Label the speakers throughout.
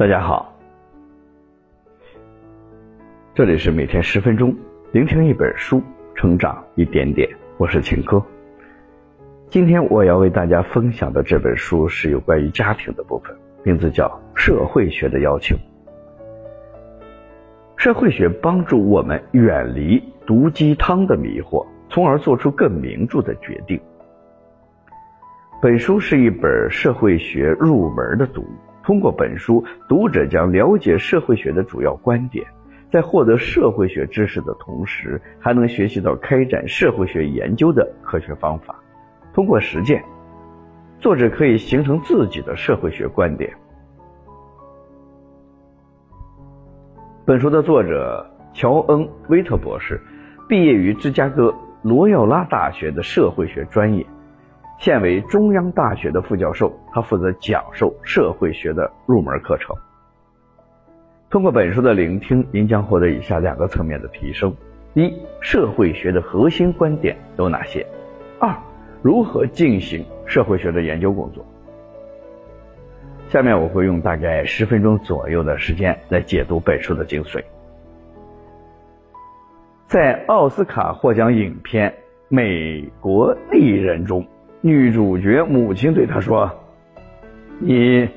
Speaker 1: 大家好，这里是每天十分钟，聆听一本书，成长一点点。我是秦哥。今天我要为大家分享的这本书是有关于家庭的部分，名字叫《社会学的要求》。社会学帮助我们远离毒鸡汤的迷惑，从而做出更明智的决定。本书是一本社会学入门的读物。通过本书，读者将了解社会学的主要观点，在获得社会学知识的同时，还能学习到开展社会学研究的科学方法。通过实践，作者可以形成自己的社会学观点。本书的作者乔恩·威特博士毕业于芝加哥罗耀拉大学的社会学专业。现为中央大学的副教授，他负责讲授社会学的入门课程。通过本书的聆听，您将获得以下两个层面的提升：一、社会学的核心观点有哪些；二、如何进行社会学的研究工作。下面我会用大概十分钟左右的时间来解读本书的精髓。在奥斯卡获奖影片《美国丽人》中。女主角母亲对她说：“你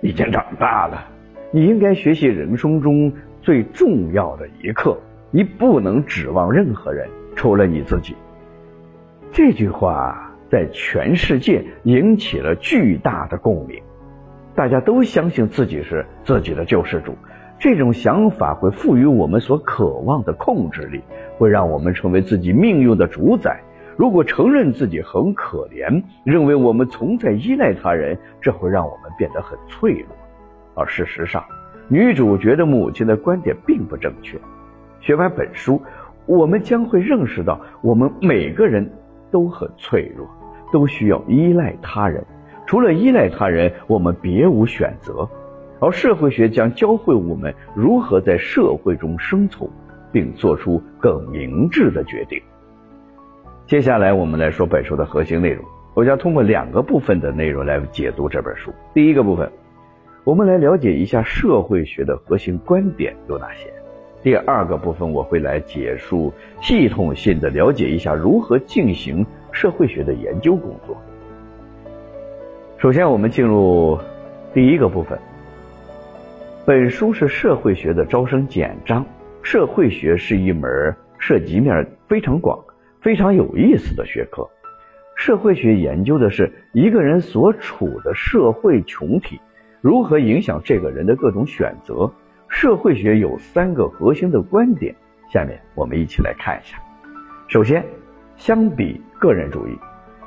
Speaker 1: 已经长大了，你应该学习人生中最重要的一课。你不能指望任何人，除了你自己。”这句话在全世界引起了巨大的共鸣，大家都相信自己是自己的救世主。这种想法会赋予我们所渴望的控制力，会让我们成为自己命运的主宰。如果承认自己很可怜，认为我们存在依赖他人，这会让我们变得很脆弱。而事实上，女主角的母亲的观点并不正确。学完本书，我们将会认识到，我们每个人都很脆弱，都需要依赖他人。除了依赖他人，我们别无选择。而社会学将教会我们如何在社会中生存，并做出更明智的决定。接下来我们来说本书的核心内容。我将通过两个部分的内容来解读这本书。第一个部分，我们来了解一下社会学的核心观点有哪些。第二个部分，我会来解述系统性的了解一下如何进行社会学的研究工作。首先，我们进入第一个部分。本书是社会学的招生简章。社会学是一门涉及面非常广。非常有意思的学科，社会学研究的是一个人所处的社会群体如何影响这个人的各种选择。社会学有三个核心的观点，下面我们一起来看一下。首先，相比个人主义，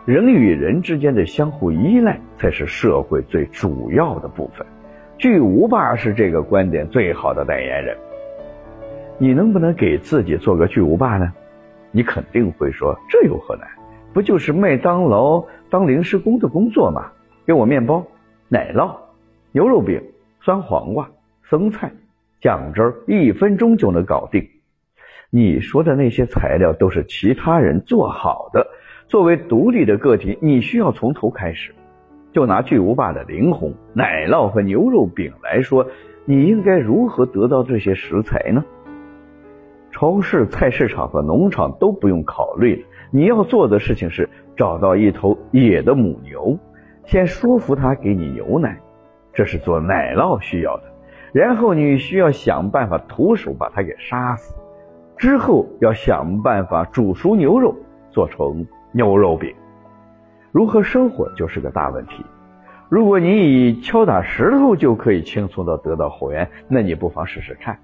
Speaker 1: 人与人之间的相互依赖才是社会最主要的部分。巨无霸是这个观点最好的代言人。你能不能给自己做个巨无霸呢？你肯定会说，这有何难？不就是麦当劳当临时工的工作吗？给我面包、奶酪、牛肉饼、酸黄瓜、生菜、酱汁，一分钟就能搞定。你说的那些材料都是其他人做好的。作为独立的个体，你需要从头开始。就拿巨无霸的灵魂奶酪和牛肉饼来说，你应该如何得到这些食材呢？超市、菜市场和农场都不用考虑了。你要做的事情是找到一头野的母牛，先说服它给你牛奶，这是做奶酪需要的。然后你需要想办法徒手把它给杀死，之后要想办法煮熟牛肉做成牛肉饼。如何生火就是个大问题。如果你以敲打石头就可以轻松的得到火源，那你不妨试试看。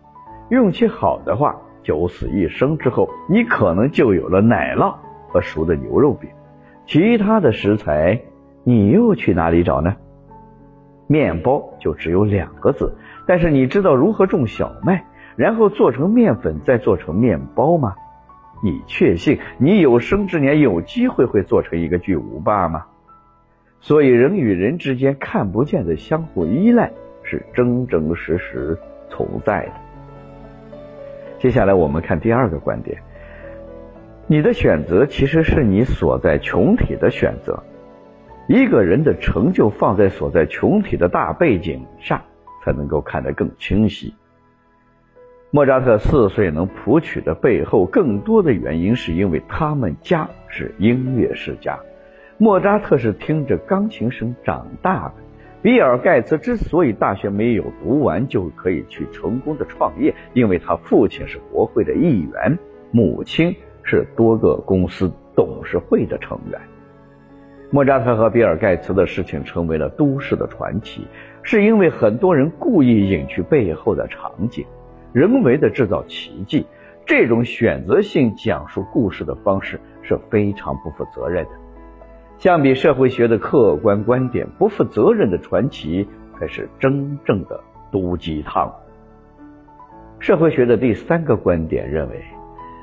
Speaker 1: 运气好的话。九死一生之后，你可能就有了奶酪和熟的牛肉饼。其他的食材，你又去哪里找呢？面包就只有两个字，但是你知道如何种小麦，然后做成面粉，再做成面包吗？你确信你有生之年有机会会做成一个巨无霸吗？所以，人与人之间看不见的相互依赖是真真实实存在的。接下来我们看第二个观点，你的选择其实是你所在群体的选择。一个人的成就放在所在群体的大背景下，才能够看得更清晰。莫扎特四岁能谱曲的背后，更多的原因是因为他们家是音乐世家。莫扎特是听着钢琴声长大的。比尔盖茨之所以大学没有读完就可以去成功的创业，因为他父亲是国会的议员，母亲是多个公司董事会的成员。莫扎特和比尔盖茨的事情成为了都市的传奇，是因为很多人故意隐去背后的场景。人为的制造奇迹，这种选择性讲述故事的方式是非常不负责任的。相比社会学的客观观点，不负责任的传奇才是真正的毒鸡汤。社会学的第三个观点认为，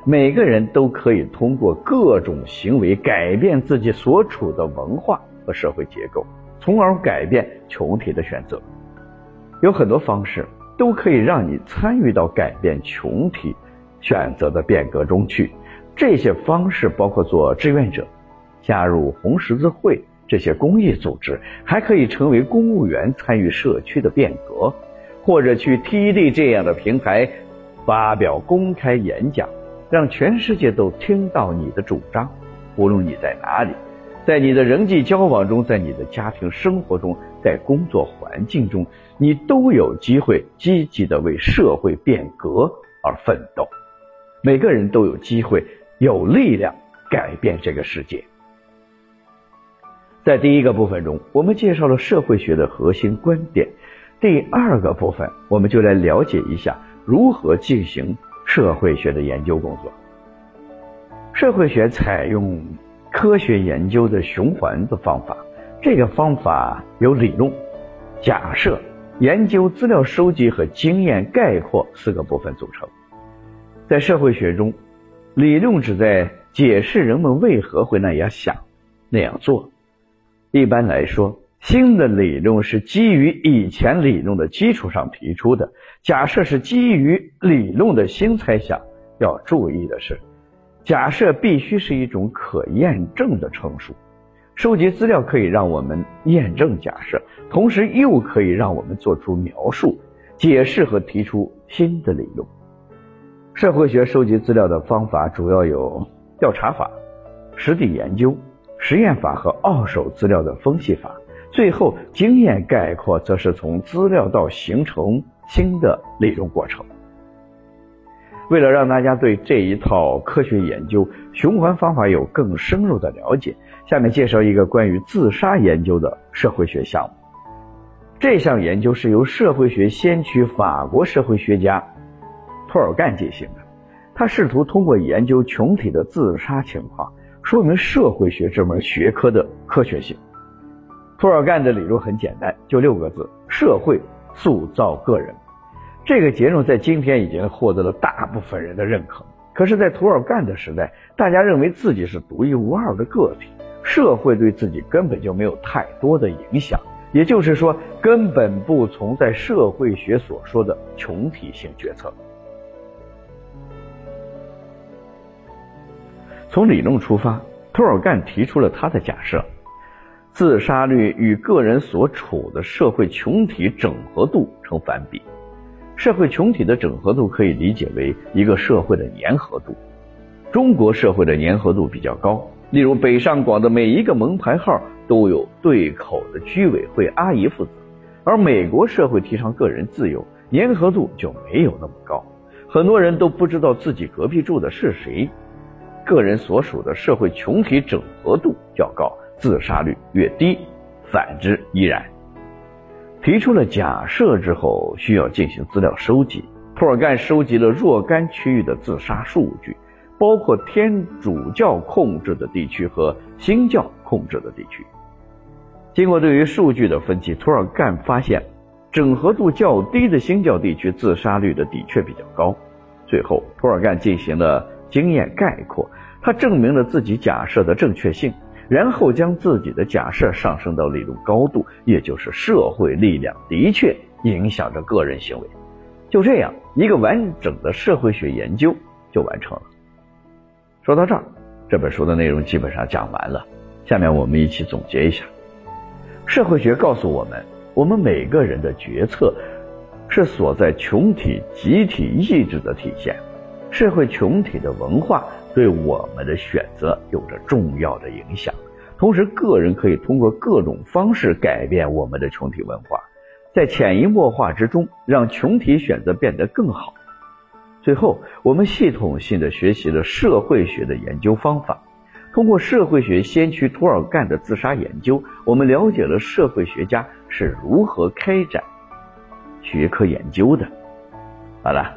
Speaker 1: 每个人都可以通过各种行为改变自己所处的文化和社会结构，从而改变群体的选择。有很多方式。都可以让你参与到改变群体选择的变革中去。这些方式包括做志愿者、加入红十字会这些公益组织，还可以成为公务员参与社区的变革，或者去 TED 这样的平台发表公开演讲，让全世界都听到你的主张。无论你在哪里，在你的人际交往中，在你的家庭生活中。在工作环境中，你都有机会积极的为社会变革而奋斗。每个人都有机会、有力量改变这个世界。在第一个部分中，我们介绍了社会学的核心观点。第二个部分，我们就来了解一下如何进行社会学的研究工作。社会学采用科学研究的循环的方法。这个方法由理论、假设、研究、资料收集和经验概括四个部分组成。在社会学中，理论旨在解释人们为何会那样想、那样做。一般来说，新的理论是基于以前理论的基础上提出的，假设是基于理论的新猜想。要注意的是，假设必须是一种可验证的陈述。收集资料可以让我们验证假设，同时又可以让我们做出描述、解释和提出新的理论。社会学收集资料的方法主要有调查法、实地研究、实验法和二手资料的分析法。最后，经验概括则是从资料到形成新的内容过程。为了让大家对这一套科学研究循环方法有更深入的了解。下面介绍一个关于自杀研究的社会学项目。这项研究是由社会学先驱法国社会学家托尔干进行的。他试图通过研究群体的自杀情况，说明社会学这门学科的科学性。托尔干的理论很简单，就六个字：社会塑造个人。这个结论在今天已经获得了大部分人的认可。可是，在托尔干的时代，大家认为自己是独一无二的个体。社会对自己根本就没有太多的影响，也就是说，根本不存在社会学所说的群体性决策。从理论出发，托尔干提出了他的假设：自杀率与个人所处的社会群体整合度成反比。社会群体的整合度可以理解为一个社会的粘合度。中国社会的粘合度比较高。例如，北上广的每一个门牌号都有对口的居委会阿姨负责，而美国社会提倡个人自由，粘合度就没有那么高，很多人都不知道自己隔壁住的是谁。个人所属的社会群体整合度较高，自杀率越低，反之亦然。提出了假设之后，需要进行资料收集。托尔干收集了若干区域的自杀数据。包括天主教控制的地区和新教控制的地区。经过对于数据的分析，图尔干发现整合度较低的新教地区自杀率的的确比较高。最后，图尔干进行了经验概括，他证明了自己假设的正确性，然后将自己的假设上升到理论高度，也就是社会力量的确影响着个人行为。就这样，一个完整的社会学研究就完成了。说到这儿，这本书的内容基本上讲完了。下面我们一起总结一下：社会学告诉我们，我们每个人的决策是所在群体集体意志的体现。社会群体的文化对我们的选择有着重要的影响。同时，个人可以通过各种方式改变我们的群体文化，在潜移默化之中，让群体选择变得更好。最后，我们系统性的学习了社会学的研究方法。通过社会学先驱涂尔干的自杀研究，我们了解了社会学家是如何开展学科研究的。好了，